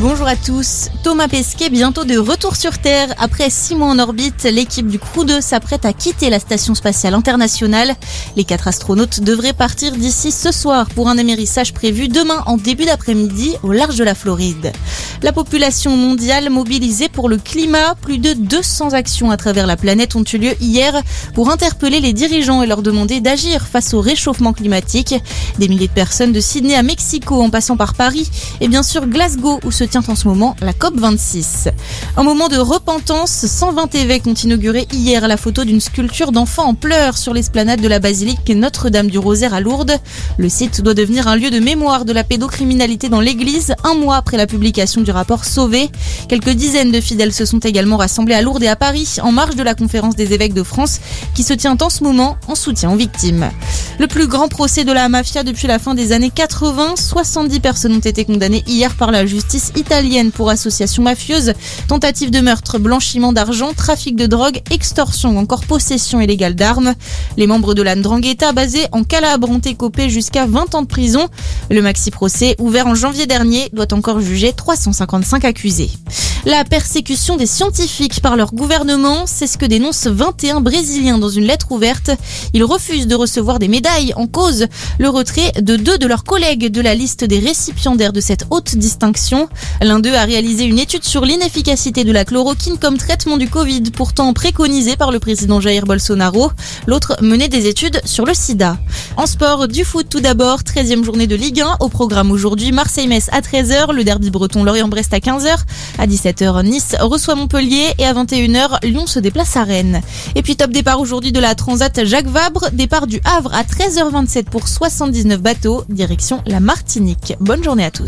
Bonjour à tous. Thomas Pesquet bientôt de retour sur Terre. Après six mois en orbite, l'équipe du Crew 2 s'apprête à quitter la Station Spatiale Internationale. Les quatre astronautes devraient partir d'ici ce soir pour un émérissage prévu demain en début d'après-midi au large de la Floride. La population mondiale mobilisée pour le climat, plus de 200 actions à travers la planète ont eu lieu hier pour interpeller les dirigeants et leur demander d'agir face au réchauffement climatique. Des milliers de personnes de Sydney à Mexico en passant par Paris et bien sûr Glasgow où se tient en ce moment la COP26. Un moment de repentance, 120 évêques ont inauguré hier la photo d'une sculpture d'enfants en pleurs sur l'esplanade de la basilique Notre-Dame du Rosaire à Lourdes. Le site doit devenir un lieu de mémoire de la pédocriminalité dans l'église un mois après la publication du rapport Sauvé. Quelques dizaines de fidèles se sont également rassemblés à Lourdes et à Paris en marge de la conférence des évêques de France qui se tient en ce moment en soutien aux victimes. Le plus grand procès de la mafia depuis la fin des années 80, 70 personnes ont été condamnées hier par la justice italienne pour association mafieuse, tentative de meurtre, blanchiment d'argent, trafic de drogue, extorsion ou encore possession illégale d'armes. Les membres de la Ndrangheta basée en Calabre ont écopé jusqu'à 20 ans de prison. Le maxi procès, ouvert en janvier dernier, doit encore juger 355 accusés. La persécution des scientifiques par leur gouvernement, c'est ce que dénoncent 21 Brésiliens dans une lettre ouverte. Ils refusent de recevoir des médailles en cause le retrait de deux de leurs collègues de la liste des récipiendaires de cette haute distinction. L'un d'eux a réalisé une étude sur l'inefficacité de la chloroquine comme traitement du Covid, pourtant préconisé par le président Jair Bolsonaro. L'autre menait des études sur le sida. En sport, du foot tout d'abord, 13e journée de Ligue 1. Au programme aujourd'hui, Marseille-Metz à 13h, le derby breton Lorient-Brest à 15h. À 17h, Nice reçoit Montpellier et à 21h, Lyon se déplace à Rennes. Et puis top départ aujourd'hui de la Transat Jacques Vabre, départ du Havre à 13h27 pour 79 bateaux, direction la Martinique. Bonne journée à tous.